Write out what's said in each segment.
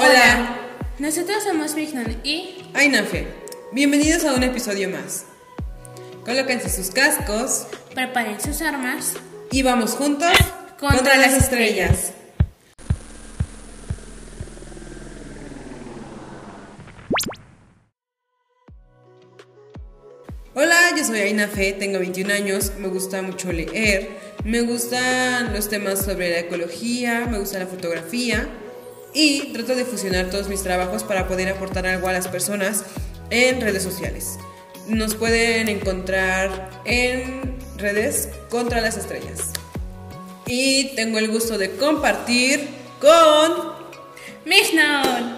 Hola. Nosotros somos Mignon y Ainafe. Bienvenidos a un episodio más. Colóquense sus cascos preparen sus armas y vamos juntos contra, las estrellas. Hola, yo soy Aina Fe, tengo 21 años, me gusta mucho leer, me gustan los temas sobre la ecología, me gusta la fotografía y trato de fusionar todos mis trabajos para poder aportar algo a las personas en redes sociales. Nos pueden encontrar en redes contra las estrellas. Y tengo el gusto de compartir con... Mignon.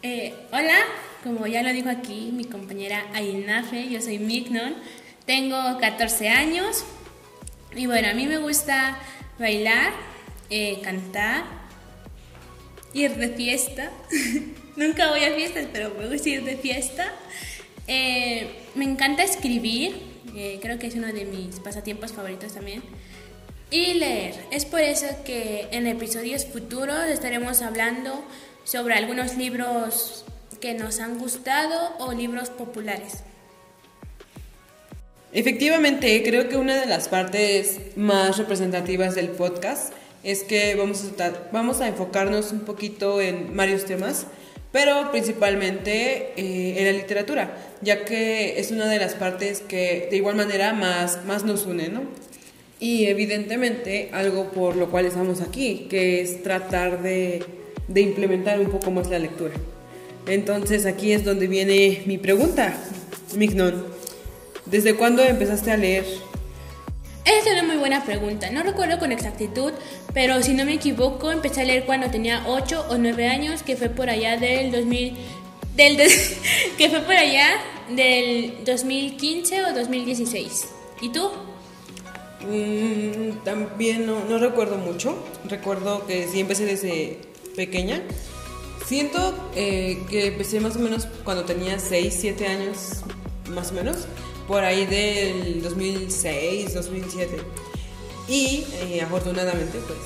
Eh, hola, como ya lo dijo aquí mi compañera Ainafe, yo soy Mignon, tengo 14 años y bueno, a mí me gusta bailar, eh, cantar, ir de fiesta. Nunca voy a fiestas, pero me ir de fiesta. Eh, me encanta escribir, eh, creo que es uno de mis pasatiempos favoritos también. Y leer. Es por eso que en episodios futuros estaremos hablando sobre algunos libros que nos han gustado o libros populares. Efectivamente, creo que una de las partes más representativas del podcast es que vamos a, vamos a enfocarnos un poquito en varios temas, pero principalmente eh, en la literatura, ya que es una de las partes que de igual manera más, más nos une, ¿no? Y evidentemente algo por lo cual estamos aquí, que es tratar de, de implementar un poco más la lectura. Entonces aquí es donde viene mi pregunta, Mignon. ¿Desde cuándo empezaste a leer? Esa es una muy buena pregunta. No recuerdo con exactitud, pero si no me equivoco, empecé a leer cuando tenía 8 o 9 años, que fue por allá del 2000 del que fue por allá del 2015 o 2016. ¿Y tú? Mm, también no, no recuerdo mucho. Recuerdo que sí empecé desde pequeña. Siento eh, que empecé más o menos cuando tenía 6, 7 años, más o menos, por ahí del 2006, 2007. Y eh, afortunadamente, pues,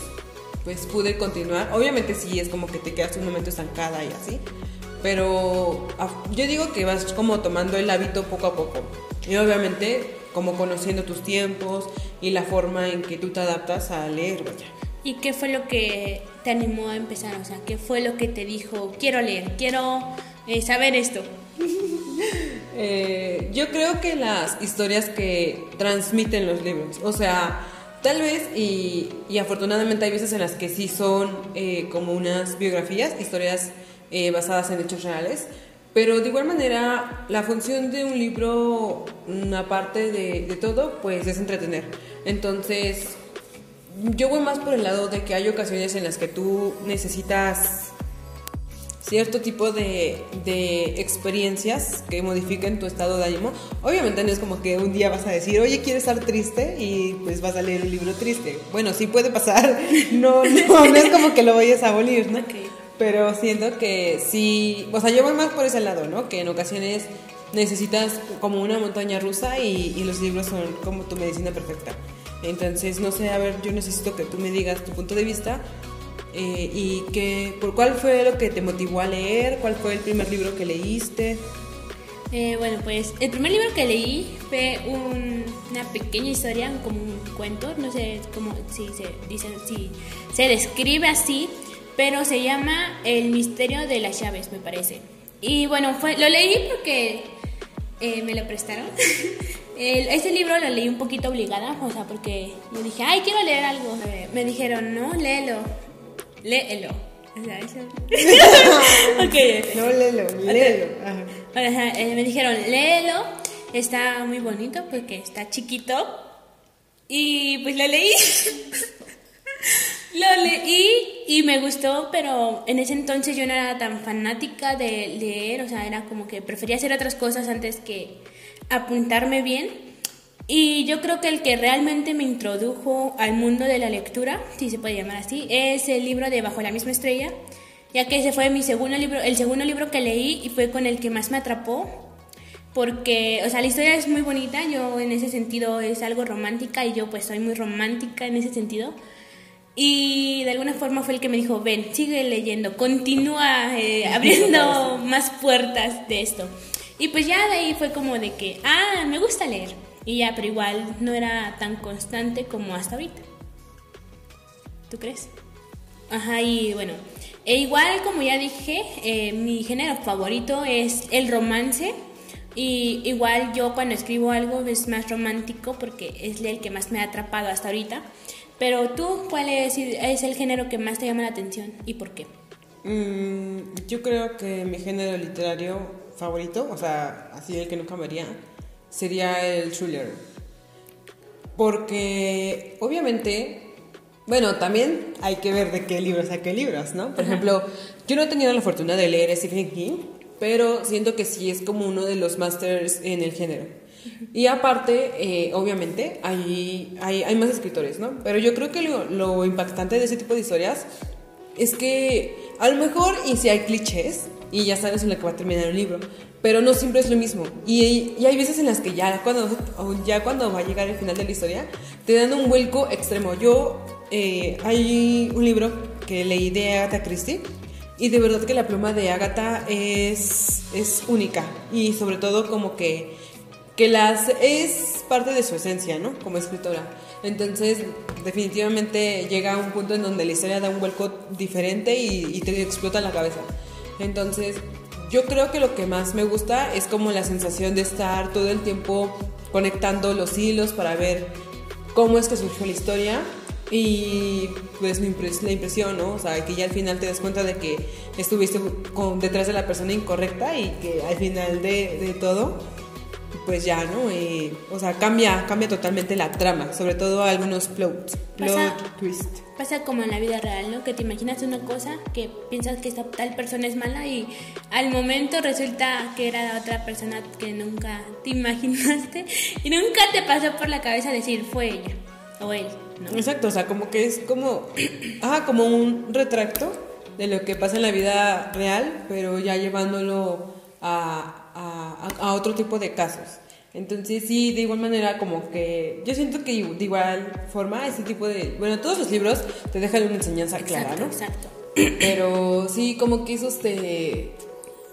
pues pude continuar. Obviamente sí, es como que te quedas un momento estancada y así. Pero yo digo que vas como tomando el hábito poco a poco. Y obviamente como conociendo tus tiempos y la forma en que tú te adaptas a leer, vaya. ¿Y qué fue lo que te animó a empezar? O sea, ¿qué fue lo que te dijo, quiero leer, quiero eh, saber esto? eh, yo creo que las historias que transmiten los libros, o sea, tal vez y, y afortunadamente hay veces en las que sí son eh, como unas biografías, historias eh, basadas en hechos reales, pero de igual manera la función de un libro, aparte de, de todo, pues es entretener. Entonces, yo voy más por el lado de que hay ocasiones en las que tú necesitas cierto tipo de, de, experiencias que modifiquen tu estado de ánimo. Obviamente no es como que un día vas a decir, oye, quiero estar triste y pues vas a leer un libro triste. Bueno, sí puede pasar, no, no, no es como que lo vayas a abolir, ¿no? Pero siento que sí, o sea, yo voy más por ese lado, ¿no? Que en ocasiones necesitas como una montaña rusa y, y los libros son como tu medicina perfecta. Entonces, no sé, a ver, yo necesito que tú me digas tu punto de vista eh, y que, por cuál fue lo que te motivó a leer, cuál fue el primer libro que leíste. Eh, bueno, pues el primer libro que leí fue una pequeña historia, como un cuento, no sé cómo si se dice, si se describe así, pero se llama El misterio de las llaves, me parece. Y bueno, fue, lo leí porque eh, me lo prestaron. El, este libro lo leí un poquito obligada, o sea, porque yo dije, ay, quiero leer algo. Me dijeron, no, léelo, léelo. O sea, eso... okay. No, léelo, léelo. Ajá. Eh, me dijeron, léelo, está muy bonito porque está chiquito. Y pues lo leí. lo leí y me gustó, pero en ese entonces yo no era tan fanática de leer, o sea, era como que prefería hacer otras cosas antes que apuntarme bien. Y yo creo que el que realmente me introdujo al mundo de la lectura, si se puede llamar así, es el libro de Bajo la misma estrella, ya que ese fue mi segundo libro, el segundo libro que leí y fue con el que más me atrapó, porque, o sea, la historia es muy bonita, yo en ese sentido es algo romántica y yo pues soy muy romántica en ese sentido. Y de alguna forma fue el que me dijo, ven, sigue leyendo, continúa eh, abriendo más puertas de esto. Y pues ya de ahí fue como de que, ah, me gusta leer. Y ya, pero igual no era tan constante como hasta ahorita. ¿Tú crees? Ajá, y bueno, e igual como ya dije, eh, mi género favorito es el romance. Y igual yo cuando escribo algo es más romántico porque es el que más me ha atrapado hasta ahorita. Pero tú, ¿cuál es, es el género que más te llama la atención y por qué? Mm, yo creo que mi género literario favorito, o sea, así el que no cambiaría, sería el thriller. Porque obviamente bueno, también hay que ver de qué libros a qué libros, ¿no? Por ejemplo, yo no he tenido la fortuna de leer Stephen King, pero siento que sí es como uno de los masters en el género. Y aparte, eh, obviamente, hay, hay, hay, más escritores, ¿no? Pero yo creo que lo, lo, impactante de ese tipo de historias es que a lo mejor, y si hay clichés, y ya sabes en lo que va a terminar un libro, pero no siempre es lo mismo. Y, y, hay veces en las que ya cuando, ya cuando va a llegar el final de la historia, te dan un vuelco extremo. Yo eh, hay un libro que leí de Agatha Christie y de verdad que la pluma de Agatha es, es única y sobre todo como que, que las, es parte de su esencia, ¿no? Como escritora. Entonces, definitivamente llega a un punto en donde la historia da un vuelco diferente y, y te explota la cabeza. Entonces, yo creo que lo que más me gusta es como la sensación de estar todo el tiempo conectando los hilos para ver cómo es que surgió la historia y pues la impresión, ¿no? O sea, que ya al final te das cuenta de que estuviste detrás de la persona incorrecta y que al final de todo, pues ya, ¿no? Y, o sea, cambia, cambia totalmente la trama, sobre todo algunos plot, plot twist. Pasa como en la vida real, ¿no? Que te imaginas una cosa, que piensas que esta tal persona es mala y al momento resulta que era otra persona que nunca te imaginaste y nunca te pasó por la cabeza decir fue ella o él. Exacto, o sea, como que es como, ah, como un retracto de lo que pasa en la vida real, pero ya llevándolo a, a, otro tipo de casos. Entonces sí, de igual manera como que yo siento que de igual forma ese tipo de... Bueno, todos los libros te dejan una enseñanza clara, ¿no? Exacto. Pero sí, como que esos te,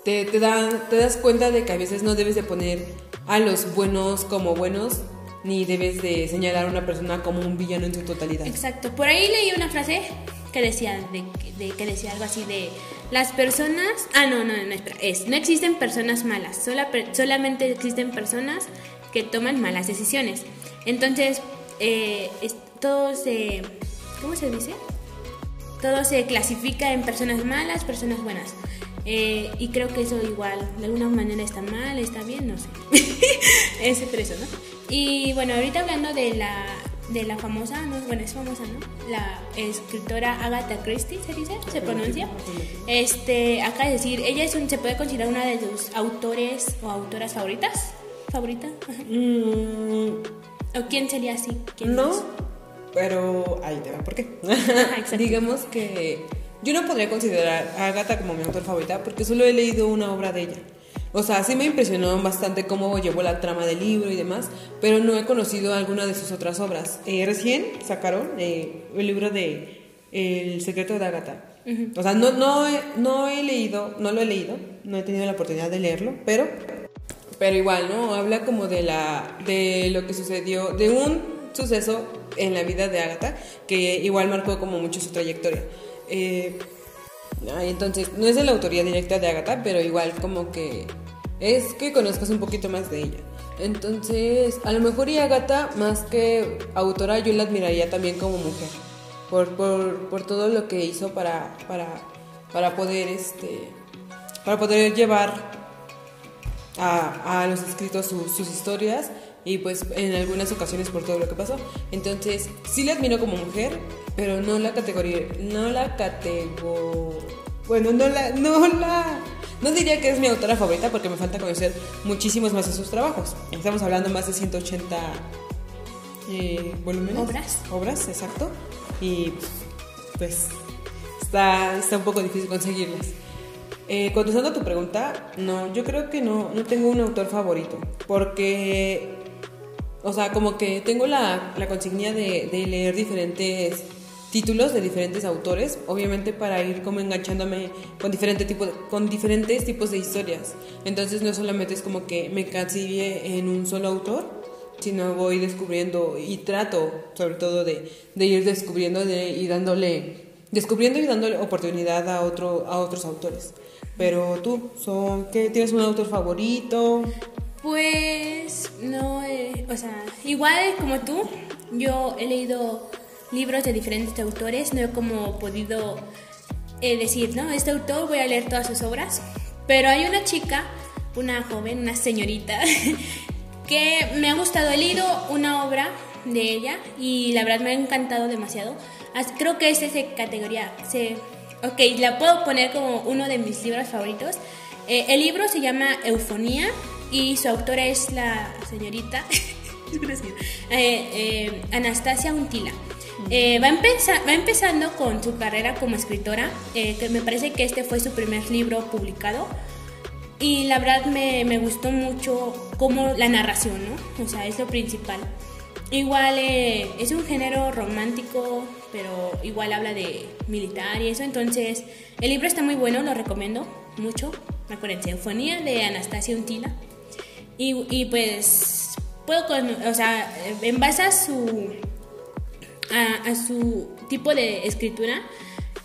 te, te, dan, te das cuenta de que a veces no debes de poner a los buenos como buenos ni debes de señalar a una persona como un villano en su totalidad. Exacto. Por ahí leí una frase que decía, de, que decía algo así de las personas... Ah, no, no, no, espera. Es, no existen personas malas, sola, solamente existen personas que toman malas decisiones. Entonces, eh, todo se... ¿Cómo se dice? Todo se clasifica en personas malas, personas buenas. Eh, y creo que eso igual, de alguna manera está mal, está bien, no sé. es por eso, ¿no? Y bueno, ahorita hablando de la, de la famosa, no, bueno, es famosa, ¿no? La escritora Agatha Christie, ¿se dice? ¿Se pronuncia? Este, acá es decir, ella es un, se puede considerar una de tus autores o autoras favoritas. ¿Favorita? Mm. ¿O quién sería así? ¿Quién no, pero ahí te va, ¿por qué? Digamos que yo no podría considerar a Agatha como mi autor favorita porque solo he leído una obra de ella. O sea, sí me impresionó bastante cómo llevó la trama del libro y demás, pero no he conocido alguna de sus otras obras. Eh, recién sacaron eh, el libro de El secreto de Agatha. O sea, no, no, no he leído, no lo he leído, no he tenido la oportunidad de leerlo, pero, pero igual, ¿no? Habla como de, la, de lo que sucedió, de un suceso en la vida de Agatha que igual marcó como mucho su trayectoria. Eh, entonces, no es de la autoría directa de Agatha, pero igual como que es que conozcas un poquito más de ella. Entonces, a lo mejor y Agatha, más que autora, yo la admiraría también como mujer, por, por, todo lo que hizo para, para, para, poder, este, para poder llevar a, a los escritos sus historias y pues en algunas ocasiones por todo lo que pasó. Entonces, sí la admiro como mujer, pero no la categoría, no la categoría, bueno, no la, no la, no diría que es mi autora favorita porque me falta conocer muchísimos más de sus trabajos. Estamos hablando más de 180 eh, volúmenes. Obras. Obras, exacto. Y pues está, está un poco difícil conseguirlas. Eh, contestando a tu pregunta, no, yo creo que no, no tengo un autor favorito, porque, o sea, como que tengo la, la consignia de, de leer diferentes títulos de diferentes autores, obviamente para ir como enganchándome con, diferente tipo con diferentes tipos de historias. Entonces no solamente es como que me cancille en un solo autor, sino voy descubriendo y trato sobre todo de, de ir descubriendo de, y dándole, descubriendo y dándole oportunidad a, otro, a otros autores. Pero tú, son, ¿qué, ¿tienes un autor favorito? Pues no, eh, o sea, igual como tú, yo he leído libros de diferentes autores, no he como podido eh, decir, no, este autor voy a leer todas sus obras, pero hay una chica, una joven, una señorita, que me ha gustado, he leído una obra de ella y la verdad me ha encantado demasiado. Creo que es de categoría, se, ok, la puedo poner como uno de mis libros favoritos. Eh, el libro se llama Eufonía y su autora es la señorita eh, eh, Anastasia Untila. Eh, va, va, empezando con su carrera como escritora, que me parece que este fue su primer libro publicado. Y la verdad me, me, gustó mucho como la narración, ¿no? O sea, es lo principal. Igual es un género romántico, pero igual habla de militar y eso. Entonces, el libro está muy bueno, lo recomiendo mucho. Acuérdense, Eufonía de Anastasia Untila. Y, y pues puedo, con, o sea, en base a su, a, su tipo de escritura,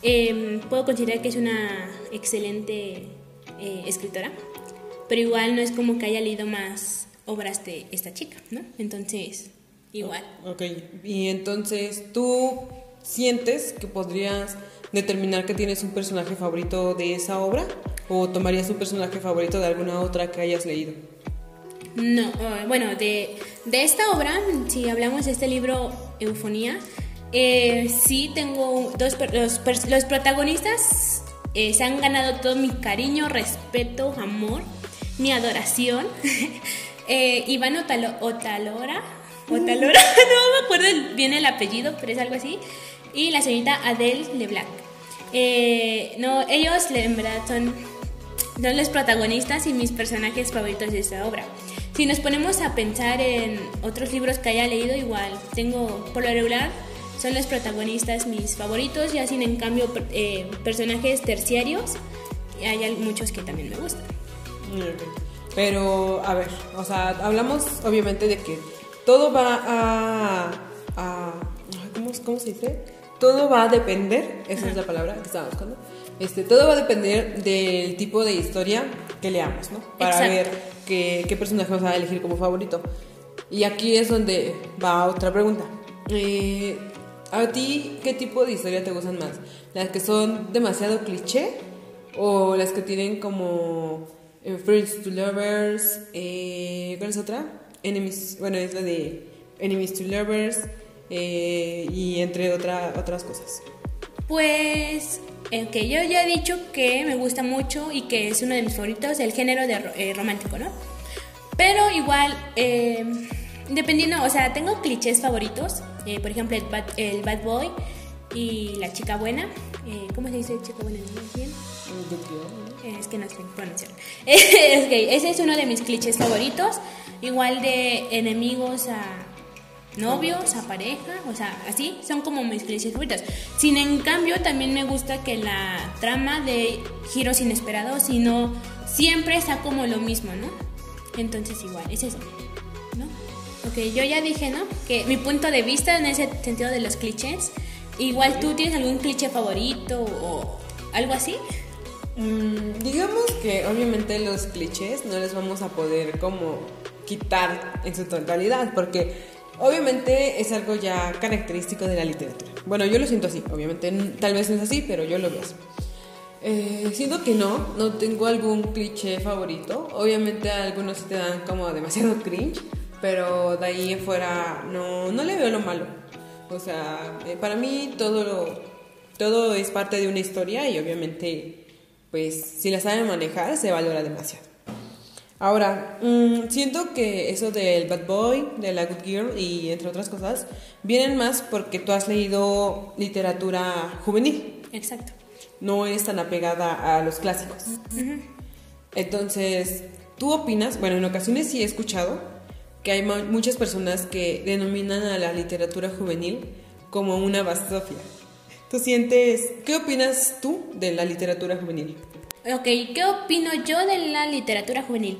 em, puedo considerar que es una excelente eh, escritora, pero igual no es como que haya leído más obras de esta chica, ¿no? Entonces, igual. Ok, y entonces tú sientes que podrías determinar que tienes un personaje favorito de esa obra o tomarías un personaje favorito de alguna otra que hayas leído? No, eh, bueno, de, de, esta obra, si hablamos de este libro Eufonía, eh, sí tengo dos, los, protagonistas eh, se han ganado todo mi cariño, respeto, amor, mi adoración. eh, Iván Otalo, Otalora, Otalora, no me acuerdo bien el apellido, pero es algo así, y la señorita Adele Leblanc. Eh, no, ellos en verdad son, son los protagonistas y mis personajes favoritos de esta obra. Si nos ponemos a pensar en otros libros que haya leído, igual tengo por lo regular son los protagonistas mis favoritos, ya sin en cambio eh, personajes terciarios, y hay muchos que también me gustan. Pero, a ver, o sea, hablamos obviamente de que todo va a... a ¿cómo, ¿Cómo se dice? Todo va a depender, esa es la palabra que estaba buscando, este, todo va a depender del tipo de historia que leamos, ¿no? Para ver qué, qué personaje vas a elegir como favorito. Y aquí es donde va otra pregunta. Eh, ¿A ti qué tipo de historia te gustan más? ¿Las que son demasiado cliché? ¿O las que tienen como eh, Friends to Lovers? Eh, ¿Cuál es otra? Enemies, bueno, es la de Enemies to Lovers eh, y entre otra, otras cosas. Pues que yo ya he dicho que me gusta mucho y que es uno de mis favoritos, el género de eh, romántico, ¿no? Pero igual, eh, dependiendo, o sea, tengo clichés favoritos, eh, por ejemplo, el bad, el bad, boy y la chica buena. ¿Cómo se dice chica buena en Es que no sé pronunciar. ese es uno de mis clichés favoritos. Igual de enemigos a novios, a pareja, o sea, así son como mis clichés favoritos. Sin en cambio, también me gusta que la trama de giros inesperados, sino siempre está como lo mismo, ¿no? Entonces igual, es eso, ¿no? Ok, yo ya dije, ¿no? Que mi punto de vista en ese sentido de los clichés, igual tú tienes algún cliché favorito o algo así. Mm, digamos que obviamente los clichés no les vamos a poder como quitar en su totalidad, porque Obviamente es algo ya característico de la literatura. Bueno, yo lo siento así, obviamente tal vez no es así, pero yo lo veo así. Eh, siento que no, no tengo algún cliché favorito. Obviamente algunos te dan como demasiado cringe, pero de ahí en fuera no, no le veo lo malo. O sea, eh, para mí todo, todo es parte de una historia y obviamente, pues si la saben manejar, se valora demasiado. Ahora, mm, siento que eso del Bad Boy, de la Good Girl y entre otras cosas, vienen más porque tú has leído literatura juvenil. Exacto. No es tan apegada a los clásicos. Entonces, ¿tú opinas? Bueno, en ocasiones sí he escuchado que hay muchas personas que denominan a la literatura juvenil como una basofia. tú sientes, ¿qué opinas tú de la literatura juvenil? Ok, ¿qué opino yo de la literatura juvenil?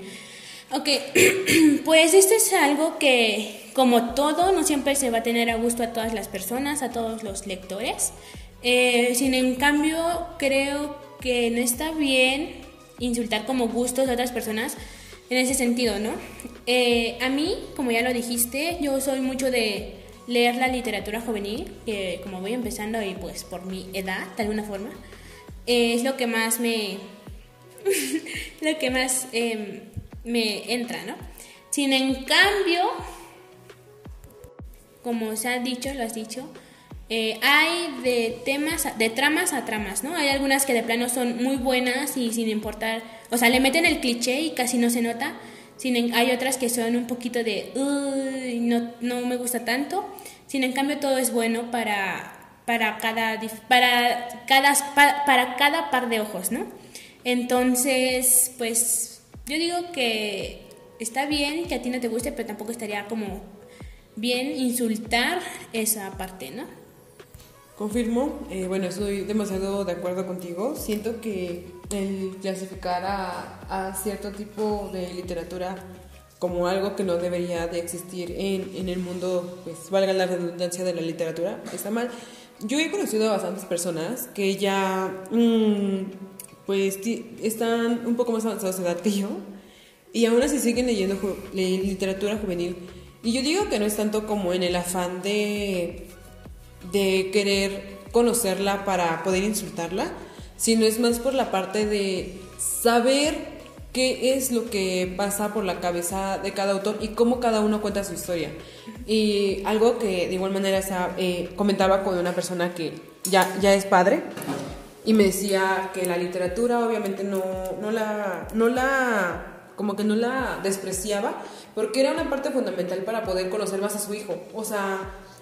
Ok, pues esto es algo que, como todo, no siempre se va a tener a gusto a todas las personas, a todos los lectores. Eh, sin en cambio, creo que no está bien insultar como gustos a otras personas en ese sentido, ¿no? Eh, a mí, como ya lo dijiste, yo soy mucho de leer la literatura juvenil, que como voy empezando y pues por mi edad, de alguna forma, eh, es lo que más me... lo que más em, me entra, ¿no? Sin en cambio, como se ha dicho, lo has dicho, eh, hay de temas, de tramas a tramas, ¿no? Hay algunas que de plano son muy buenas y sin importar, o sea, le meten el cliché y casi no se nota. Sin hay otras que son un poquito de, no, no me gusta tanto. Sin en cambio, todo es bueno para, para, cada, para, cada, para cada par de ojos, ¿no? Entonces, pues yo digo que está bien que a ti no te guste, pero tampoco estaría como bien insultar esa parte, ¿no? Confirmo, eh, bueno, estoy demasiado de acuerdo contigo. Siento que el clasificar a, cierto tipo de literatura como algo que no debería de existir en, en, el mundo, pues valga la redundancia de la literatura, está mal. Yo he conocido a bastantes personas que ya, mm, pues, están un poco más avanzados de edad que yo y aún así siguen leyendo literatura juvenil. Y yo digo que no es tanto como en el afán de de querer conocerla para poder insultarla, sino es más por la parte de saber qué es lo que pasa por la cabeza de cada autor y cómo cada uno cuenta su historia. Y algo que de igual manera eh, comentaba con una persona que ya, ya es padre y me decía que la literatura obviamente no, no, la, no la, como que no la despreciaba porque era una parte fundamental para poder conocer más a su hijo. O sea,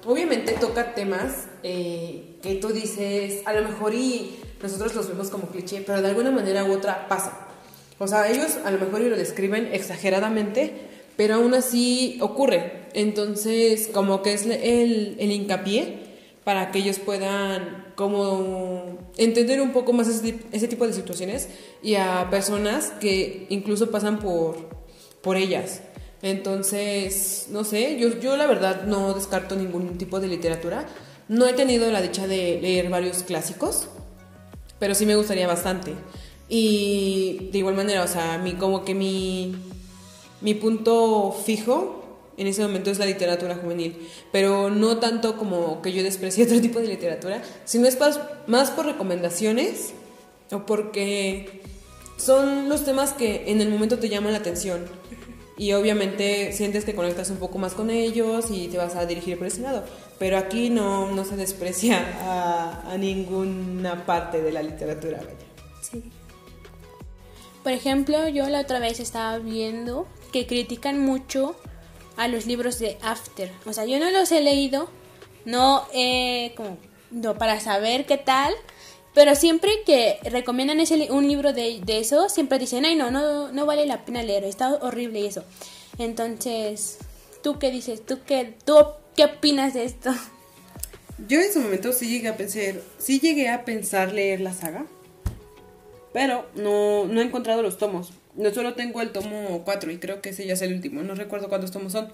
obviamente toca temas eh, que tú dices, a lo mejor y nosotros los vemos como cliché, pero de alguna manera u otra pasa. O sea, ellos a lo mejor lo describen exageradamente, pero aún así ocurre. Entonces, como que es el, el hincapié para que ellos puedan como entender un poco más ese, ese, tipo de situaciones y a personas que incluso pasan por, por ellas. Entonces, no sé, yo, yo la verdad no descarto ningún tipo de literatura. No he tenido la dicha de leer varios clásicos, pero sí me gustaría bastante. Y de igual manera, o sea, mi, como que mi, mi punto fijo en ese momento es la literatura juvenil, pero no tanto como que yo desprecie otro tipo de literatura, sino es más por recomendaciones o porque son los temas que en el momento te llaman la atención y obviamente sientes que conectas un poco más con ellos y te vas a dirigir por ese lado. Pero aquí no, no se desprecia a, ninguna parte de la literatura. Por ejemplo, yo la otra vez estaba viendo que critican mucho a los libros de After. O sea, yo no los he leído, no he como no, para saber qué tal, pero siempre que recomiendan ese, un libro de, de, eso, siempre dicen, ay, no, no, no vale la pena leer, está horrible eso. Entonces, ¿tú qué dices? ¿Tú qué, tú qué opinas de esto? Yo en su momento sí llegué a pensar, sí llegué a pensar leer la saga, pero no, no he encontrado los tomos. No solo tengo el tomo 4 y creo que ese ya es el último, no recuerdo cuántos tomos son.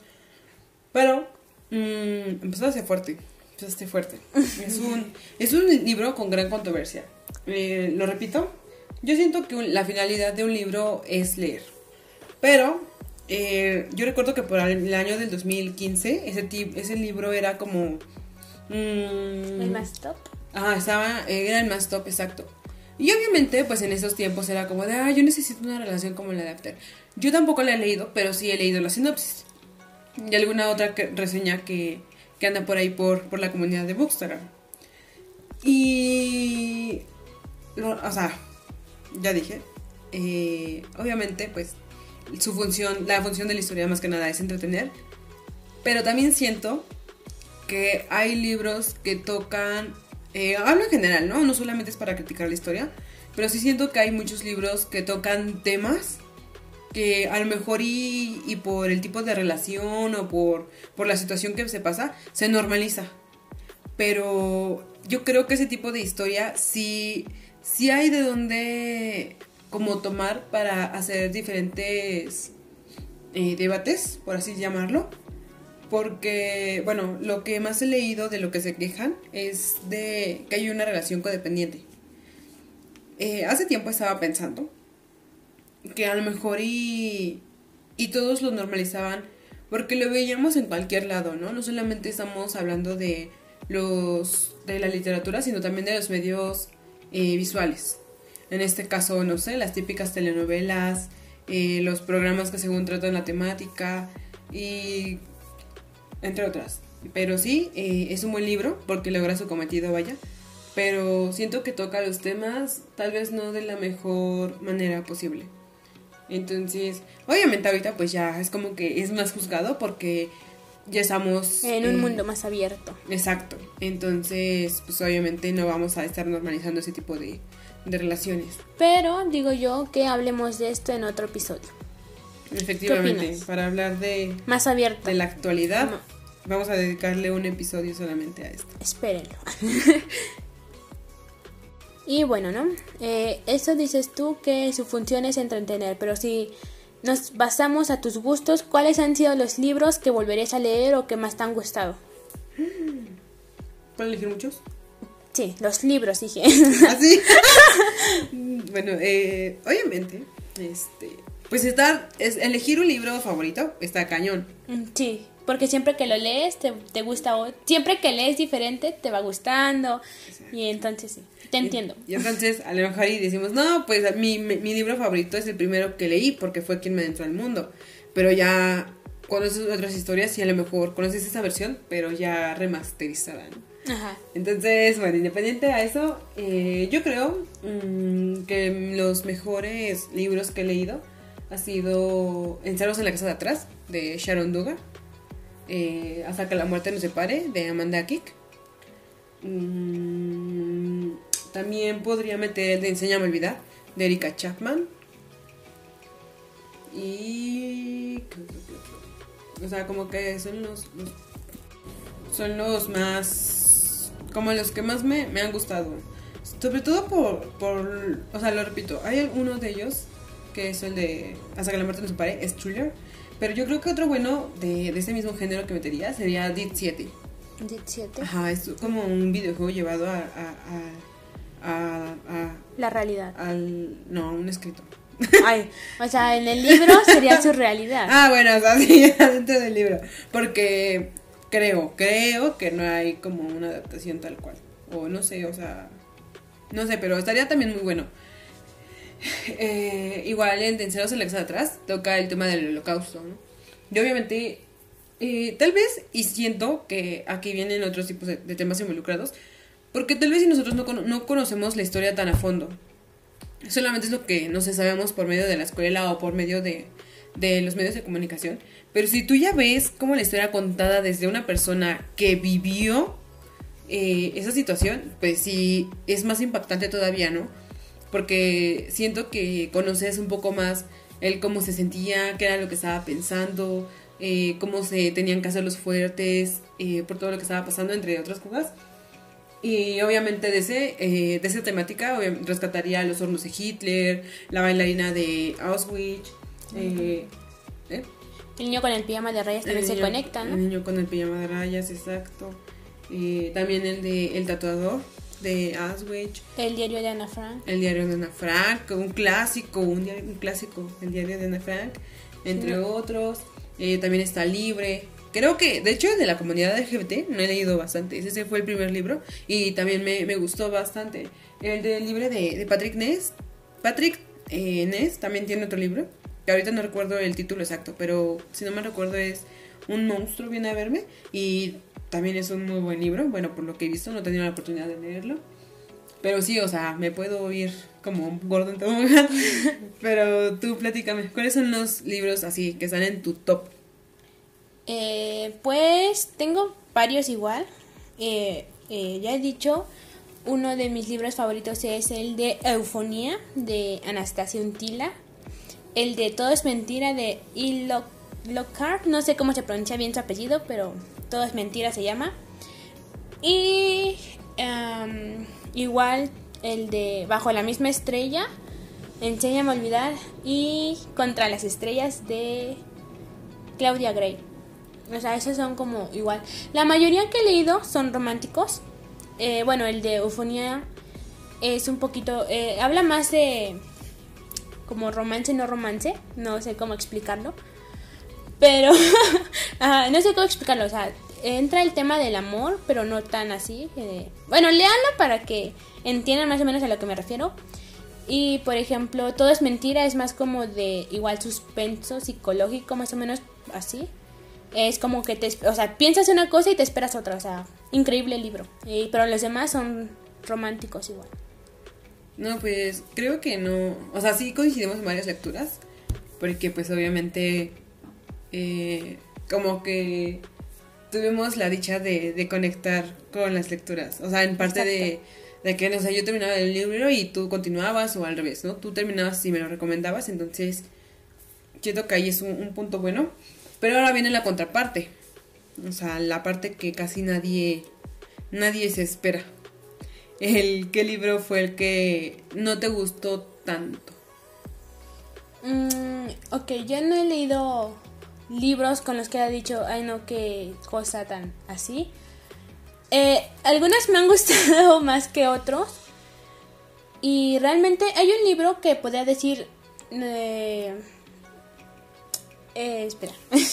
Pero mmm, empezó a ser fuerte. Este fuerte. Es un, es un libro con gran controversia. Eh, lo repito, yo siento que la finalidad de un libro es leer. Pero eh, yo recuerdo que por el año del 2015 ese, ese libro era como... Mm, ¿El más top? Ajá, estaba, era el más top, exacto. Y obviamente, pues en esos tiempos era como de, ah, yo necesito una relación como la de After. Yo tampoco la he leído, pero sí he leído la sinopsis. Y alguna otra reseña que, que anda por ahí por, por la comunidad de Bookstagram. Y... o sea, ya dije, eh, obviamente pues su función, la función de la historia más que nada es entretener, pero también siento que hay libros que tocan, eh, hablo en general, ¿no? No solamente es para criticar la historia, pero sí siento que hay muchos libros que tocan temas que a lo mejor y, y, por el tipo de relación o por, por la situación que se pasa, se normaliza. Pero yo creo que ese tipo de historia sí, sí hay de dónde como tomar para hacer diferentes eh, debates, por así llamarlo. Porque, bueno, lo que más he leído de lo que se quejan es de que hay una relación codependiente. Eh, hace tiempo estaba pensando que a lo mejor y, y todos lo normalizaban porque lo veíamos en cualquier lado, ¿no? No solamente estamos hablando de los de la literatura, sino también de los medios eh, visuales. En este caso, no sé, las típicas telenovelas, eh, los programas que según tratan la temática y entre otras. Pero sí, eh, es un buen libro porque logra su cometido, vaya. Pero siento que toca los temas tal vez no de la mejor manera posible. Entonces, obviamente ahorita pues ya es como que es más juzgado porque ya estamos... En un mundo más abierto. Exacto. Entonces, pues obviamente no vamos a estar normalizando ese tipo de, de relaciones. Pero digo yo que hablemos de esto en otro episodio. Efectivamente, para hablar de... Más abierto. De la actualidad. Vamos a dedicarle un episodio solamente a esto. Espérenlo. y bueno, ¿no? Eh, eso dices tú que su función es entretener, pero si nos basamos a tus gustos, ¿cuáles han sido los libros que volverías a leer o que más te han gustado? ¿Puedo elegir muchos? Sí, los libros, dije. ¿Ah, sí? bueno, eh, obviamente, este, pues estar, es, elegir un libro favorito está cañón. Mm, sí. Porque siempre que lo lees te, te gusta, siempre que lees diferente te va gustando. Y entonces sí, te entiendo. Y, entonces a lo mejor y decimos, no, pues mi, mi, libro favorito es el primero que leí porque fue quien me entró al mundo. Pero ya conoces otras historias y a lo mejor conoces esa versión, pero ya remasterizada, Ajá. Entonces, bueno, independiente a eso, eh, yo creo mm, que los mejores libros que he leído ha sido Encerros en la casa de atrás, de Sharon Duga eh, Hasta que la muerte nos separe, de Amanda Kick. Mm, también podría meter de Enséñame a olvidar, de Erika Chapman. Y. O sea, como que son los, son los más. Como los que más me, me han gustado. Sobre todo por, por. O sea, lo repito, hay uno de ellos que es el de Hasta que la muerte nos separe, es Thriller pero yo creo que otro bueno de, de ese mismo género que metería sería Dit 7. Dit 7. Ajá, es como un videojuego llevado a, a, a, La realidad. Al, no, un escrito. Ay, o sea, en el libro sería su realidad. Ah, bueno, o sea, sí, dentro del libro. Porque creo, creo que no hay como una adaptación tal cual. O no sé, o sea, no sé, pero estaría también muy bueno. Eh, igual en Tenseros el de atrás toca el tema del holocausto, ¿no? Y obviamente, eh, tal vez, y siento que aquí vienen otros tipos de, temas involucrados, porque tal vez si nosotros no, no, conocemos la historia tan a fondo, solamente es lo que no sé, sabemos por medio de la escuela o por medio de, de los medios de comunicación, pero si tú ya ves como la historia contada desde una persona que vivió eh, esa situación, pues sí, es más impactante todavía, ¿no? Porque siento que conoces un poco más él cómo se sentía, qué era lo que estaba pensando, eh, cómo se tenían que hacer los fuertes, eh, por todo lo que estaba pasando, entre otras cosas. Y obviamente de, ese, eh, de esa temática rescataría los hornos de Hitler, la bailarina de Auschwitz. El niño con el pijama de rayas también se conecta, ¿no? El niño con el pijama de rayas, exacto. también el de El tatuador de Aswich. El diario de Ana Frank. El diario de Ana Frank, un clásico, un, clásico, el diario de Ana Frank, entre otros. Eh, también está Libre. Creo que, de hecho, de la comunidad LGBT no he leído bastante. Ese fue el primer libro y también me, gustó bastante. El de Libre de, Patrick Ness. Patrick eh, Ness también tiene otro libro, que ahorita no recuerdo el título exacto, pero si no me recuerdo es Un monstruo viene a verme. Y también es un muy buen libro. Bueno, por lo que he visto, no he tenido la oportunidad de leerlo. Pero sí, o sea, me puedo ir como un gordo en tobogán. Pero tú platícame, ¿cuáles son los libros así que están en tu top? Eh, pues tengo varios igual. Eh, eh, ya he dicho, uno de mis libros favoritos es el de Eufonía de Anastasia Untila. El de Todo es mentira de E. Lockhart. No sé cómo se pronuncia bien su apellido, pero todo es mentira se llama. Y igual el de Bajo la misma estrella, Enséñame a olvidar y Contra las estrellas de Claudia Gray. O sea, esos son como igual. La mayoría que he leído son románticos. Eh, bueno, el de Eufonía es un poquito... Eh, habla más de como romance, no romance. No sé cómo explicarlo. Pero... no sé cómo explicarlo. O sea, entra el tema del amor, pero no tan así. Bueno, leanlo para que entiendan más o menos a lo que me refiero. Y por ejemplo, todo es mentira, es más como de igual suspenso psicológico, más o menos así. Es como que te, o sea, piensas una cosa y te esperas otra, o sea, increíble libro. pero los demás son románticos igual. No, pues creo que no, o sea, sí coincidimos en varias lecturas, porque pues obviamente eh, como que tuvimos la dicha de, conectar con las lecturas, o sea, en parte de, de, que, no sé, yo terminaba el libro y tú continuabas o al revés, ¿no? Tú terminabas y me lo recomendabas, entonces siento que ahí es un punto bueno. Pero ahora viene la contraparte. O sea, la parte que casi nadie, nadie se espera. El qué libro fue el que no te gustó tanto. Mm, ok, yo no he leído libros con los que ha dicho, ay no, qué cosa tan así. Eh, algunas me han gustado más que otros. Y realmente hay un libro que podría decir... Eh, eh, espera.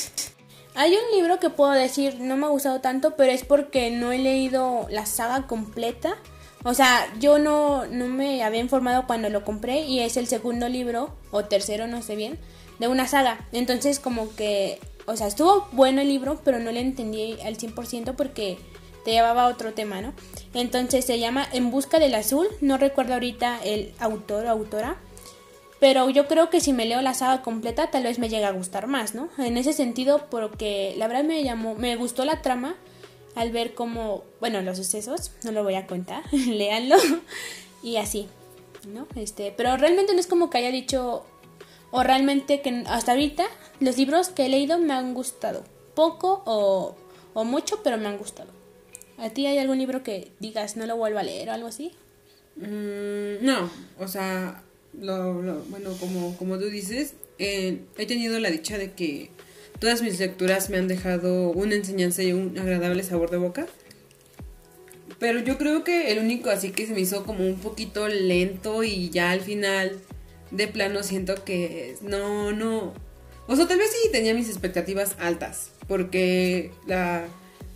Hay un libro que puedo decir no me ha gustado tanto, pero es porque no he leído la saga completa. O sea, yo no, no me había informado cuando lo compré y es el segundo libro, o tercero, no sé bien, de una saga. Entonces como que, o sea, estuvo bueno el libro, pero no le entendí al 100% porque te llevaba a otro tema, ¿no? Entonces se llama En Busca del Azul, no recuerdo ahorita el autor o autora, pero yo creo que si me leo la saga completa, tal vez me llegue a gustar más, ¿no? En ese sentido, porque la verdad me llamó, me gustó la trama al ver cómo, bueno, los sucesos, no lo voy a contar, léanlo y así, ¿no? Este, pero realmente no es como que haya dicho, o realmente que hasta ahorita los libros que he leído me han gustado, poco o, o mucho, pero me han gustado. ¿A ti hay algún libro que digas no lo vuelvo a leer o algo así? Mm, no, o sea, lo, bueno, como, como tú dices, eh, he tenido la dicha de que todas mis lecturas me han dejado una enseñanza y un agradable sabor de boca. Pero yo creo que el único así que se me hizo como un poquito lento y ya al final de plano siento que no, no. O sea, tal vez sí tenía mis expectativas altas, porque la,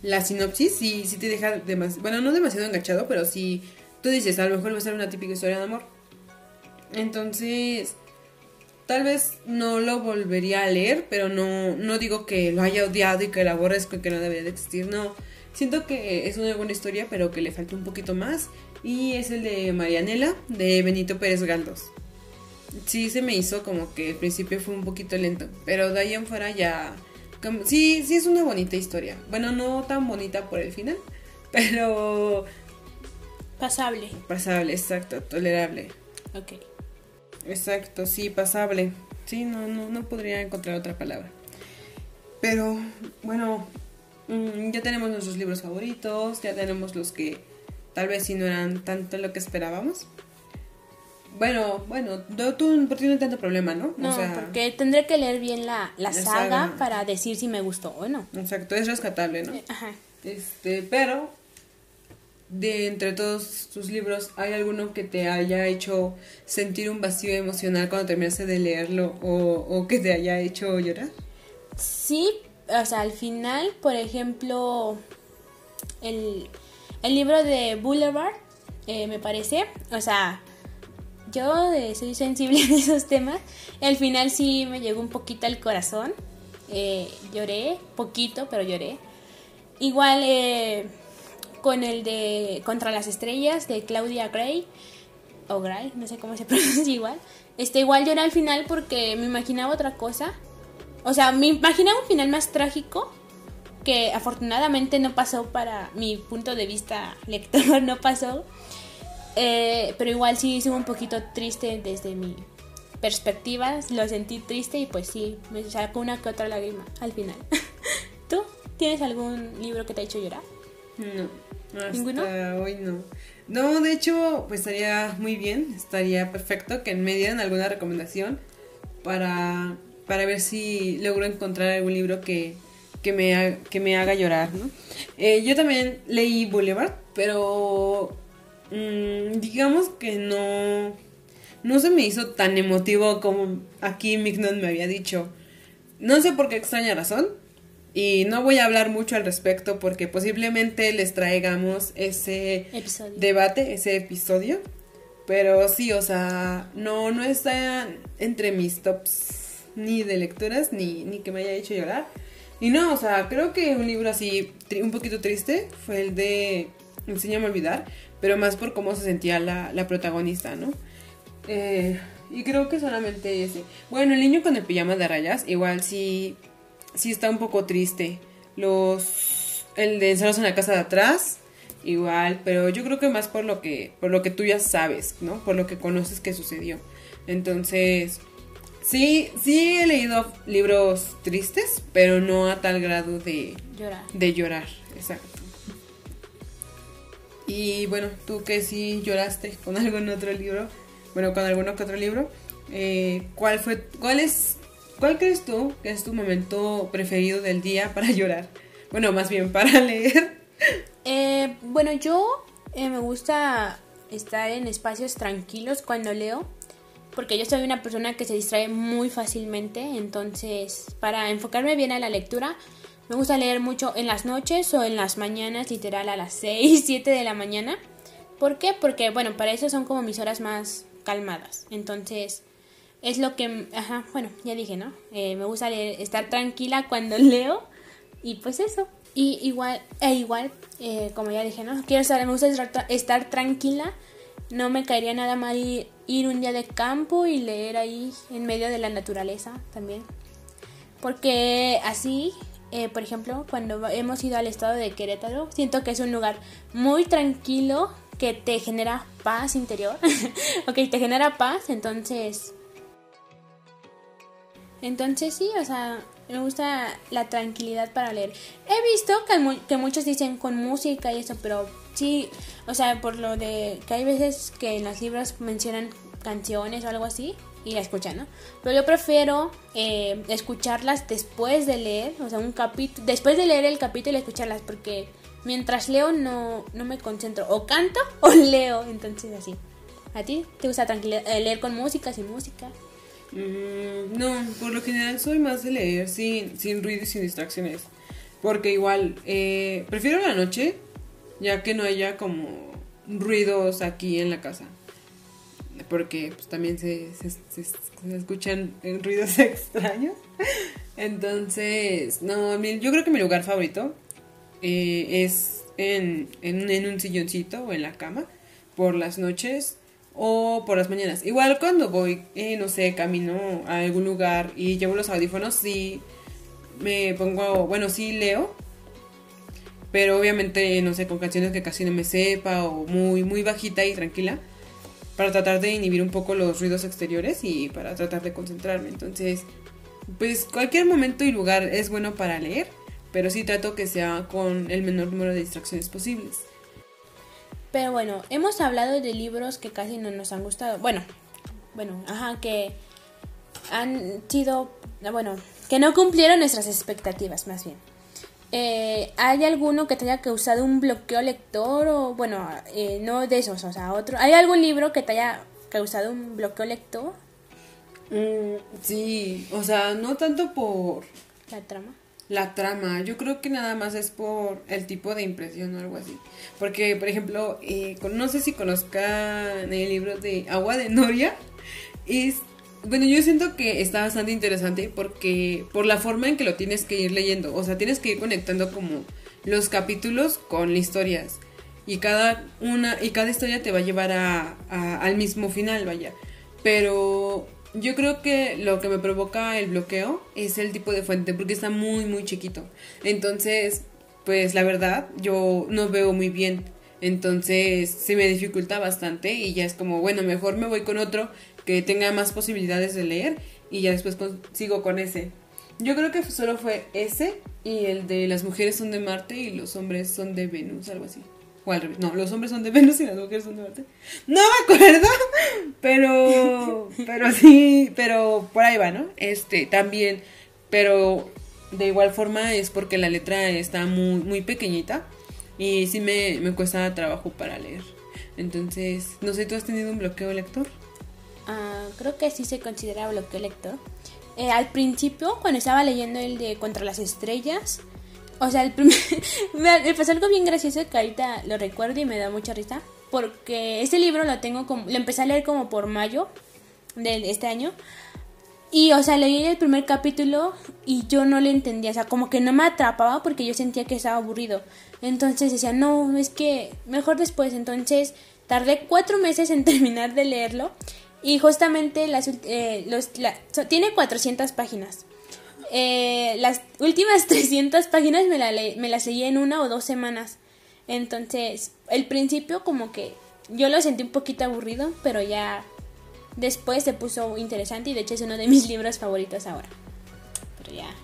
la sinopsis sí, sí te deja demasiado, bueno, no demasiado enganchado, pero sí, tú dices, a lo mejor va a ser una típica historia de amor. Entonces, tal vez no lo volvería a leer, pero no, no digo que lo haya odiado y que lo aborrezco y que no debería de existir, no. Siento que es una buena historia, pero que le falta un poquito más. Y es el de Marianela, de Benito Pérez Galdós. Sí, se me hizo como que al principio fue un poquito lento, pero de ahí en fuera ya... sí, sí es una bonita historia. Bueno, no tan bonita por el final, pero... Pasable. Pasable, exacto, tolerable. Ok. Exacto, sí, pasable. Sí, no, no, no podría encontrar otra palabra. Pero, bueno, mm, ya tenemos nuestros libros favoritos, ya tenemos los que tal vez sí no eran tanto lo que esperábamos. Bueno, bueno, tú, no tienes tanto problema, ¿no? No, porque tendré que leer bien la, la, saga, para decir si me gustó o no. Exacto, es rescatable, ¿no? Eh, ajá. Este, pero de entre todos tus libros, ¿hay alguno que te haya hecho sentir un vacío emocional cuando terminaste de leerlo o, que te haya hecho llorar? Sí, o sea, al final, por ejemplo, el, libro de Boulevard, eh, me parece, o sea, yo eh, soy sensible en esos temas, al final sí me llegó un poquito al corazón, eh, lloré, poquito, pero lloré. Igual, eh, con el de Contra las Estrellas de Claudia Gray, o Gray, no sé cómo se pronuncia igual. Este, igual lloré al final porque me imaginaba otra cosa. O sea, me imaginaba un final más trágico que afortunadamente no pasó para mi punto de vista lector, no pasó. Eh, pero igual sí estuvo un poquito triste desde mi perspectiva, lo sentí triste y pues sí, me sacó una que otra lágrima al final. ¿Tú tienes algún libro que te ha hecho llorar? No. ¿Ninguno? hoy no. No, de hecho, pues estaría muy bien, estaría perfecto que me dieran alguna recomendación para, para ver si logro encontrar algún libro que, que, me, ha- que me haga llorar, ¿no? Eh, yo también leí Boulevard, pero mm, digamos que no, no se me hizo tan emotivo como aquí Mignon me había dicho. No sé por qué extraña razón. Y no voy a hablar mucho al respecto porque posiblemente les traigamos ese Episodio. debate, ese episodio. Pero sí, o sea, no, no está entre mis tops ni de lecturas ni, ni que me haya hecho llorar. Y no, o sea, creo que un libro así un poquito triste fue el de Enséñame a olvidar, pero más por cómo se sentía la, la protagonista, ¿no? Eh, y creo que solamente ese. Bueno, el niño con el pijama de rayas, igual sí, sí está un poco triste. Los, el de encerrados en la casa de atrás, igual, pero yo creo que más por lo que, por lo que tú ya sabes, ¿no? Por lo que conoces que sucedió. Entonces, sí, sí he leído libros tristes, pero no a tal grado de, Llorar. de llorar, exacto. Y bueno, tú que sí lloraste con algún otro libro, bueno, con que otro libro, eh, ¿cuál fue, cuál es, cuál crees tú que es tu momento preferido del día para llorar? Bueno, más bien para leer. Eh, bueno, yo eh, me gusta estar en espacios tranquilos cuando leo, porque yo soy una persona que se distrae muy fácilmente, entonces para enfocarme bien a la lectura, me gusta leer mucho en las noches o en las mañanas, literal a las 6, 7 de la mañana. ¿Por qué? Porque, bueno, para eso son como mis horas más calmadas. Entonces, es lo que, ajá, bueno, ya dije, ¿no? Eh, me gusta leer, estar tranquila cuando leo y pues eso. Y igual, e igual, eh, como ya dije, ¿no? Quiero estar, me gusta estar tranquila. No me caería nada mal ir, ir un día de campo y leer ahí en medio de la naturaleza también. Porque así, eh, por ejemplo, cuando hemos ido al estado de Querétaro, siento que es un lugar muy tranquilo que te genera paz interior. ok, te genera paz, entonces... Entonces sí, o sea, me gusta la tranquilidad para leer. He visto que, que muchos dicen con música y eso, pero sí, o sea, por lo de que hay veces que en los libros mencionan canciones o algo así y la escuchan, ¿no? Pero yo prefiero eh, escucharlas después de leer, o sea, un capítulo, después de leer el capítulo y escucharlas, porque mientras leo no, no me concentro, o canto o leo, entonces así. ¿A ti te gusta eh, leer con música, sin música? Mm, no, por lo general soy más de leer sin, sin ruido y sin distracciones. Porque igual, eh, prefiero la noche, ya que no haya como ruidos aquí en la casa. Porque pues, también se, escuchan ruidos extraños. Entonces, no, yo creo que mi lugar favorito eh, es en, en, en un silloncito o en la cama por las noches o por las mañanas. Igual cuando voy, eh, no sé, camino a algún lugar y llevo los audífonos, sí me pongo, bueno, sí leo, pero obviamente, no sé, con canciones que casi no me sepa o muy, muy bajita y tranquila, para tratar de inhibir un poco los ruidos exteriores y para tratar de concentrarme. Entonces, pues cualquier momento y lugar es bueno para leer, pero sí trato que sea con el menor número de distracciones posibles. Pero bueno, hemos hablado de libros que casi no nos han gustado. Bueno, bueno, ajá, que han sido, bueno, que no cumplieron nuestras expectativas, más bien. Eh, ¿Hay alguno que te haya causado un bloqueo lector o, bueno, eh, no de esos, o sea, otro? ¿Hay algún libro que te haya causado un bloqueo lector? Mm, sí, o sea, no tanto por La trama. la trama, yo creo que nada más es por el tipo de impresión o algo así. Porque, por ejemplo, eh, no sé si conozcan el libro de Agua de Noria. Es, bueno, yo siento que está bastante interesante porque por la forma en que lo tienes que ir leyendo, o sea, tienes que ir conectando como los capítulos con las historias. Y cada una y cada historia te va a llevar a, a- al mismo final, vaya. Pero yo creo que lo que me provoca el bloqueo es el tipo de fuente, porque está muy, muy chiquito. Entonces, pues la verdad, yo no veo muy bien. Entonces, se me dificulta bastante y ya es como, bueno, mejor me voy con otro que tenga más posibilidades de leer y ya después sigo con ese. Yo creo que solo fue ese y el de las mujeres son de Marte y los hombres son de Venus, algo así. No, los hombres son de Venus y las mujeres son de Marte. No me acuerdo, pero, pero sí, pero por ahí va, ¿no? Este, también, pero de igual forma es porque la letra está muy, muy pequeñita y sí me, me cuesta trabajo para leer. Entonces, no sé, ¿tú has tenido un bloqueo lector? Ah, creo que sí se considera bloqueo lector. Eh, al principio, cuando estaba leyendo el de Contra las Estrellas, o sea, el primer, me pasó algo bien gracioso que ahorita lo recuerdo y me da mucha risa, porque este libro lo tengo como, lo empecé a leer como por mayo de este año, y, o sea, leí el primer capítulo y yo no le entendía, o sea, como que no me atrapaba porque yo sentía que estaba aburrido. Entonces decía, no, es que mejor después. Entonces tardé cuatro meses en terminar de leerlo y justamente las, eh, los, tiene 400 páginas. Eh, las últimas 300 páginas me, la me las leí en una o dos semanas. Entonces, el principio como que yo lo sentí un poquito aburrido, pero ya después se puso interesante y de hecho es uno de mis libros favoritos ahora. Pero ya.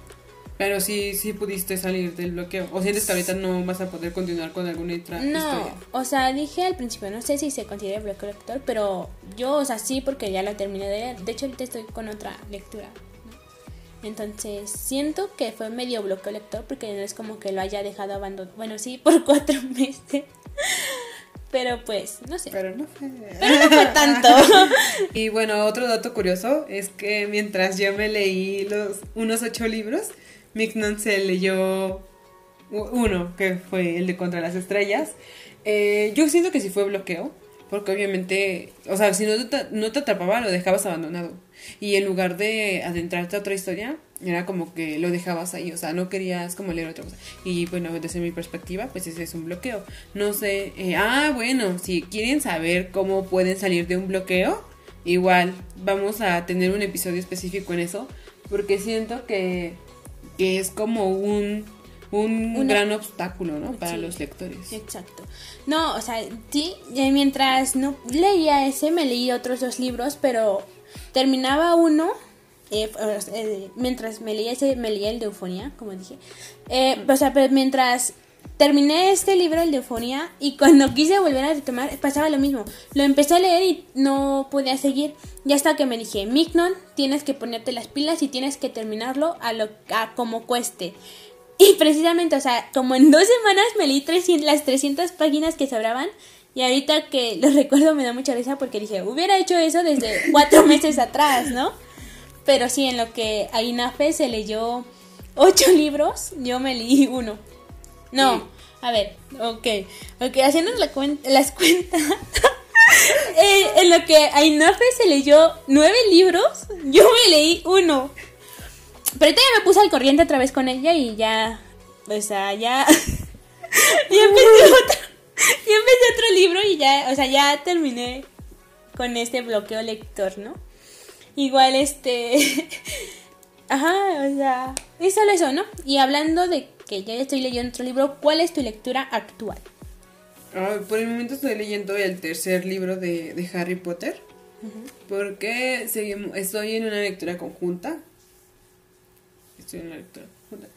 Pero sí, sí pudiste salir del bloqueo. ¿O sientes que ahorita no vas a poder continuar con alguna otra no, o sea, dije al principio, no sé si se considera bloqueo lector, pero yo, o sea, sí, porque ya lo terminé de leer. De hecho, ahorita estoy con otra lectura. Entonces, siento que fue medio bloqueo lector porque no es como que lo haya dejado abandonado. Bueno, sí, por cuatro meses. Pero pues, no sé. Pero no fue. Pero no fue tanto. y bueno, otro dato curioso es que mientras yo me leí los unos ocho libros, Mignon se leyó uno, que fue el de Contra las Estrellas. Eh, yo siento que sí fue bloqueo, porque obviamente, o sea, si no te, no te atrapaba, lo dejabas abandonado. Y en lugar de adentrarte a otra historia, era como que lo dejabas ahí, o sea, no querías como leer otra cosa. Y bueno, desde mi perspectiva, pues ese es un bloqueo. No sé, eh, ah, bueno, si quieren saber cómo pueden salir de un bloqueo, igual vamos a tener un episodio específico en eso, porque siento que, que es como un, un gran obstáculo, ¿no? Para los lectores. Exacto. No, o sea, sí, mientras no leía ese, me leí otros dos libros, pero terminaba uno eh, eh, mientras me leía ese, me leía el de Eufonía, como dije. Eh, o sea, pero mientras terminé este libro, el de Eufonía, y cuando quise volver a retomar, pasaba lo mismo. Lo empecé a leer y no podía seguir. Y hasta que me dije, Mignon, tienes que ponerte las pilas y tienes que terminarlo a, lo, a como cueste. Y precisamente, o sea, como en dos semanas me leí 300, las 300 páginas que sobraban. Y ahorita que lo recuerdo me da mucha risa porque dije, hubiera hecho eso desde cuatro meses atrás, ¿no? Pero sí, en lo que Ainafe se leyó ocho libros, yo me leí uno. No, a ver, ok. Ok, haciendo la las cuentas. Eh, en lo que Ainafe se leyó nueve libros, yo me leí uno. Pero ahorita ya me puse al corriente otra vez con ella y ya. O sea, ya. ya empecé otro. Ya empecé otro libro y ya. O sea, ya terminé con este bloqueo lector, ¿no? Igual este... Ajá, o sea, es solo eso, ¿no? Y hablando de ya estoy leyendo otro libro, ¿cuál es tu lectura actual? Ah, por el momento estoy leyendo el tercer libro de, Harry Potter. Porque seguimos, estoy en una lectura conjunta. Estoy en una lectura conjunta.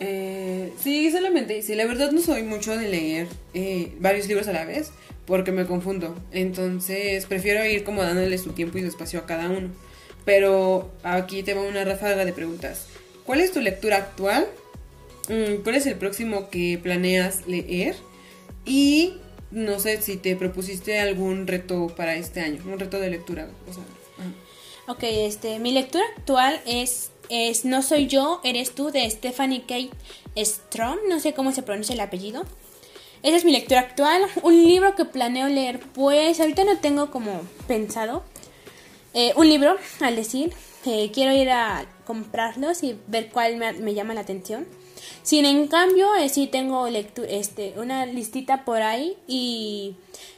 Eh, sí, solamente, sí, la verdad no soy mucho de leer eh, varios libros a la vez porque me confundo. Entonces prefiero ir como dándole su tiempo y su espacio a cada uno. Pero aquí tengo una ráfaga de preguntas. ¿Cuál es tu lectura actual? Mm, ¿Cuál es el próximo que planeas leer? Y no sé si te propusiste algún reto para este año, un reto de lectura. ok, este, mi lectura actual es, es No soy yo, eres tú de Stephanie Kate Strom, no sé cómo se pronuncia el apellido. Esa es mi lectura actual. Un libro que planeo leer, pues ahorita no tengo como pensado. Eh, un libro, al decir, eh, quiero ir a comprarlos y ver cuál me, llama la atención. Sin en cambio, eh, sí tengo este, una listita por ahí y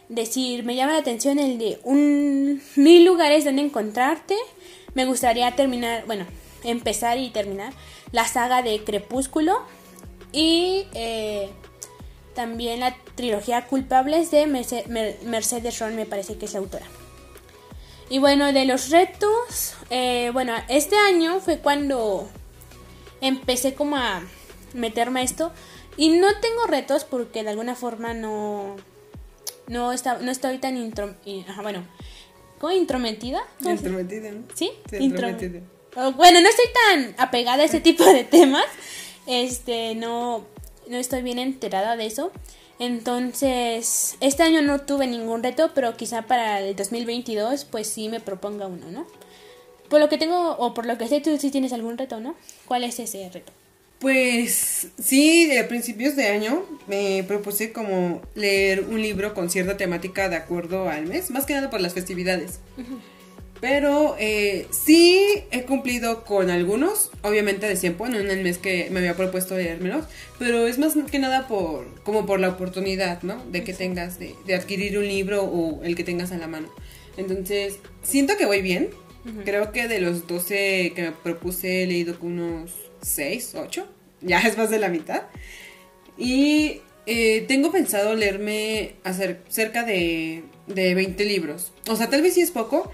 decir, me llama la atención el de un mil lugares donde encontrarte. Me gustaría terminar, bueno, empezar y terminar la saga de Crepúsculo y también la trilogía Culpables de Mercedes Ron, me parece que es la autora. Y bueno, de los retos, eh, bueno, este año fue cuando empecé como a meterme a esto. Y no tengo retos porque de alguna forma no no está no estoy tan intro, bueno, ¿cómo intrometida? Intrometida, ¿Sí? intrometida. Oh, bueno, no estoy tan apegada a ese tipo de temas. Este, no no estoy bien enterada de eso. Entonces, este año no tuve ningún reto, pero quizá para el 2022 pues sí me proponga uno, ¿no? Por lo que tengo, o por lo que sé, tú sí tienes algún reto, ¿no? ¿Cuál es ese reto? Pues sí, de principios de año me propuse como leer un libro con cierta temática de acuerdo al mes, más que nada por las festividades. Pero eh, sí he cumplido con algunos, obviamente de tiempo, no en el mes que me había propuesto leérmelos, pero es más que nada por como por la oportunidad, ¿no? De que tengas de, adquirir un libro o el que tengas a la mano. Entonces, siento que voy bien. Creo que de los 12 que me propuse he leído unos 6, 8. Ya es más de la mitad. Y eh, tengo pensado leerme hacer cerca de, de 20 libros. O sea, tal vez sí es poco,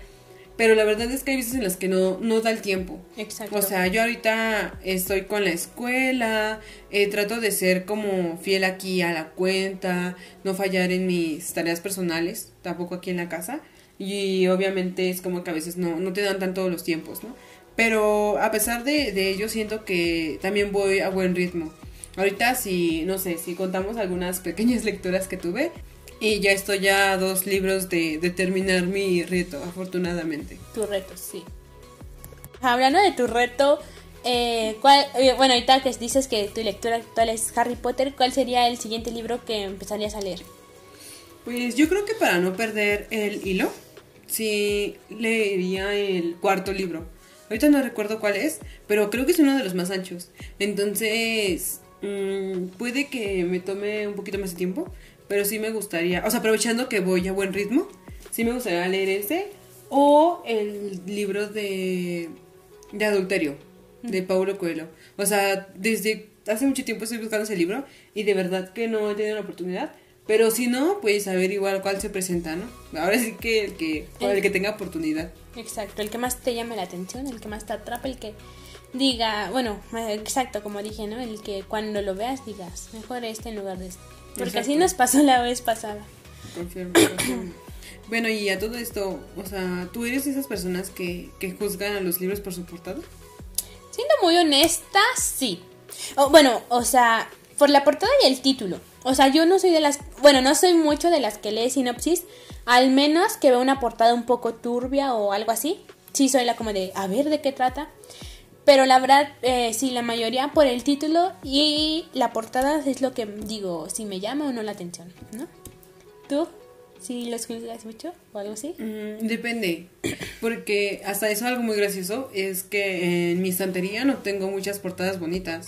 pero la verdad es que hay veces en las que no, no da el tiempo. Exacto. O sea, yo ahorita estoy con la escuela, eh, trato de ser como fiel aquí a la cuenta, no fallar en mis tareas personales, tampoco aquí en la casa. Y obviamente es como que a veces no, no te dan tanto los tiempos, ¿no? Pero a pesar de, de ello, siento que también voy a buen ritmo. Ahorita si, no sé, si contamos algunas pequeñas lecturas que tuve, y ya estoy ya a dos libros de, terminar mi reto, afortunadamente. Tu reto, sí. Hablando de tu reto, eh, ¿cuál, eh, bueno, ahorita que dices que tu lectura actual es Harry Potter, ¿cuál sería el siguiente libro que empezarías a leer? Pues yo creo que para no perder el hilo, sí leería el cuarto libro. Ahorita no recuerdo cuál es, pero creo que es uno de los más anchos. Entonces, mm, puede que me tome un poquito más de tiempo, pero sí me gustaría, o sea, aprovechando que voy a buen ritmo, sí me gustaría leer ese o el libro de, de adulterio de Paulo Coelho. O sea, desde hace mucho tiempo estoy buscando ese libro y de verdad que no he tenido la oportunidad. Pero si no, pues a ver igual cuál se presenta, ¿no? Ahora sí que el que, el, que tenga oportunidad. Exacto, el que más te llame la atención, el que más te atrape, el que diga, bueno, exacto, como dije, ¿no? El que cuando lo veas digas, mejor este en lugar de este. Porque así nos pasó la vez pasada. Confirmo, bueno, y a todo esto, o sea, ¿tú eres de esas personas que, que juzgan a los libros por su portada? Siendo muy honesta, sí. bueno, o sea, por la portada y el título. O sea, yo no soy de las, bueno, no soy mucho de las que lee sinopsis, al menos que vea una portada un poco turbia o algo así. Sí soy la como de, a ver de qué trata. Pero la verdad, eh, sí, la mayoría por el título y la portada es lo que digo, si me llama o no la atención, ¿no? ¿Tú? ¿Sí los juzgas mucho o algo así? Mm, depende, porque hasta eso algo muy gracioso es que en mi estantería no tengo muchas portadas bonitas.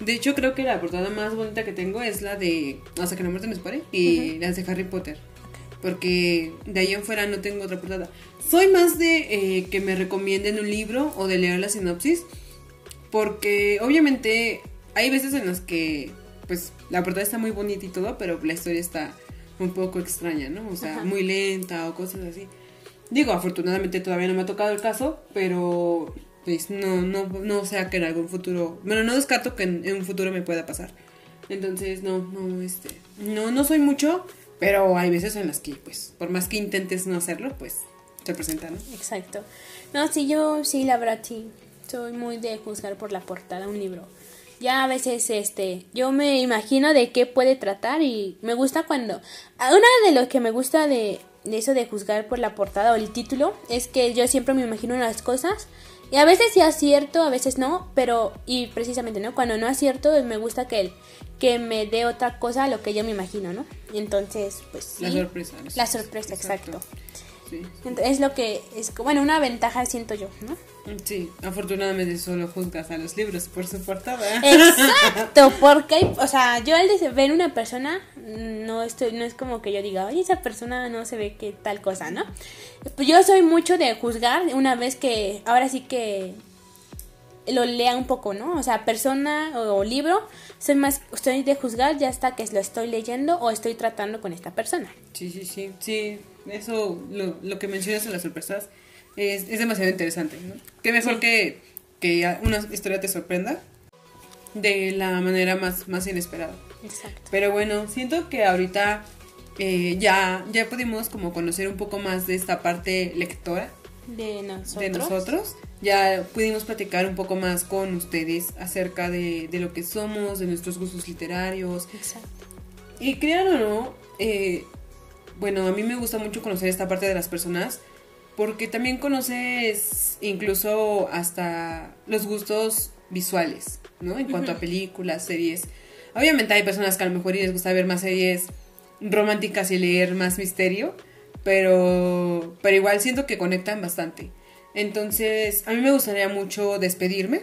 De hecho, creo que la portada más bonita que tengo es la de Hasta que la muerte nos pare y las de Harry Potter. Porque de ahí en fuera no tengo otra portada. Soy más de eh, que me recomienden un libro o de leer la sinopsis. Porque obviamente hay veces en las que pues la portada está muy bonita y todo, pero la historia está un poco extraña, ¿no? O sea, muy lenta o cosas así. Digo, afortunadamente todavía no me ha tocado el caso, pero pues no, no, no sea que en algún futuro, bueno, no descarto que en, en, un futuro me pueda pasar. Entonces, no, no, este, no, no soy mucho, pero hay veces en las que, pues, por más que intentes no hacerlo, pues, se presenta, ¿no? Exacto. No, sí, yo sí, la verdad, sí. Soy muy de juzgar por la portada un libro. Ya a veces, este, yo me imagino de qué puede tratar y me gusta cuando... Una de lo que me gusta de, eso de juzgar por la portada o el título es que yo siempre me imagino unas cosas y a veces sí acierto, a veces no, pero y precisamente, ¿no? Cuando no acierto me gusta que, que me dé otra cosa a lo que yo me imagino, ¿no? Entonces, pues... La sorpresa. La sorpresa, exacto. Es lo que es, bueno, una ventaja siento yo, ¿no? Sí, afortunadamente solo juzgas a los libros por su portada. Exacto, porque, o sea, yo al ver una persona, no estoy, no es como que yo diga, oye, esa persona no se ve que tal cosa, ¿no? Pues yo soy mucho de juzgar una vez que, ahora sí que lo lea un poco, ¿no? O sea, persona o, libro, soy más, estoy de juzgar ya hasta que lo estoy leyendo o estoy tratando con esta persona. Sí, sí, sí, sí, eso, lo, lo que mencionas en las sorpresas es, es demasiado interesante, ¿no? Qué mejor que, que una historia te sorprenda de la manera más, más inesperada. Exacto. Pero bueno, siento que ahorita eh, ya, ya pudimos como conocer un poco más de esta parte lectora De nosotros. de nosotros. Ya pudimos platicar un poco más con ustedes acerca de, de lo que somos, de nuestros gustos literarios. Exacto. Y crean o no, eh, bueno, a mí me gusta mucho conocer esta parte de las personas porque también conoces incluso hasta los gustos visuales, ¿no? En cuanto a películas, series. Obviamente hay personas que a lo mejor les gusta ver más series románticas y leer más misterio, pero, pero igual siento que conectan bastante. Entonces, a mí me gustaría mucho despedirme.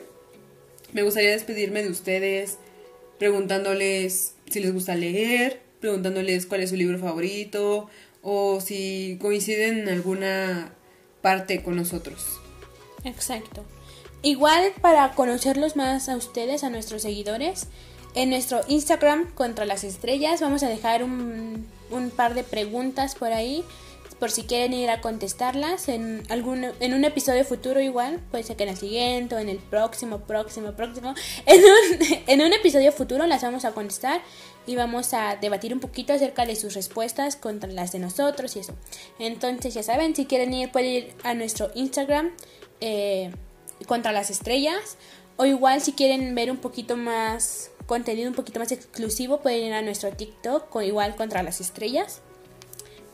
Me gustaría despedirme de ustedes preguntándoles si les gusta leer, preguntándoles cuál es su libro favorito o si coinciden en alguna parte con nosotros. Exacto. Igual para conocerlos más a ustedes, a nuestros seguidores, en nuestro Instagram contra las estrellas vamos a dejar un, un par de preguntas por ahí por si quieren ir a contestarlas en algún en un episodio futuro igual, puede ser que en el siguiente o en el próximo, próximo, próximo. En un, en un episodio futuro las vamos a contestar y vamos a debatir un poquito acerca de sus respuestas contra las de nosotros y eso. Entonces ya saben, si quieren ir pueden ir a nuestro Instagram eh, contra las estrellas o igual si quieren ver un poquito más contenido un poquito más exclusivo pueden ir a nuestro TikTok igual contra las estrellas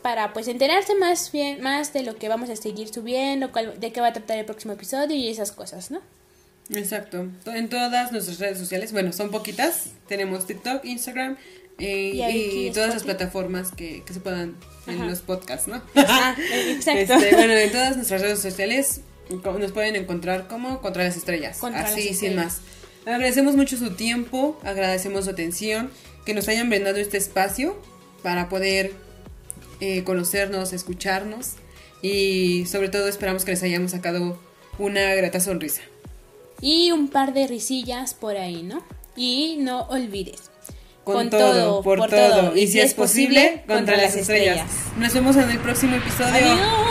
para pues enterarse más bien más de lo que vamos a seguir subiendo, cuál- de qué va a tratar el próximo episodio y esas cosas, ¿no? Exacto. To- En todas nuestras redes sociales, bueno, son poquitas. Tenemos TikTok, Instagram eh, Y todas las plataformas que, que se puedan en Ajá. los podcasts, ¿no? Ah, exacto. Este, bueno, en todas nuestras redes sociales nos pueden encontrar como Contra las Estrellas. Contra las así, sin Estrellas. más. Agradecemos mucho su tiempo, agradecemos su atención, que nos hayan brindado este espacio para poder eh, conocernos, escucharnos y sobre todo esperamos que les hayamos sacado una grata sonrisa. Y un par de risillas por ahí, ¿no? Y no olvides. Con, todo, por, todo, y si es posible, contra, las estrellas. Nos vemos en el próximo episodio. Adiós.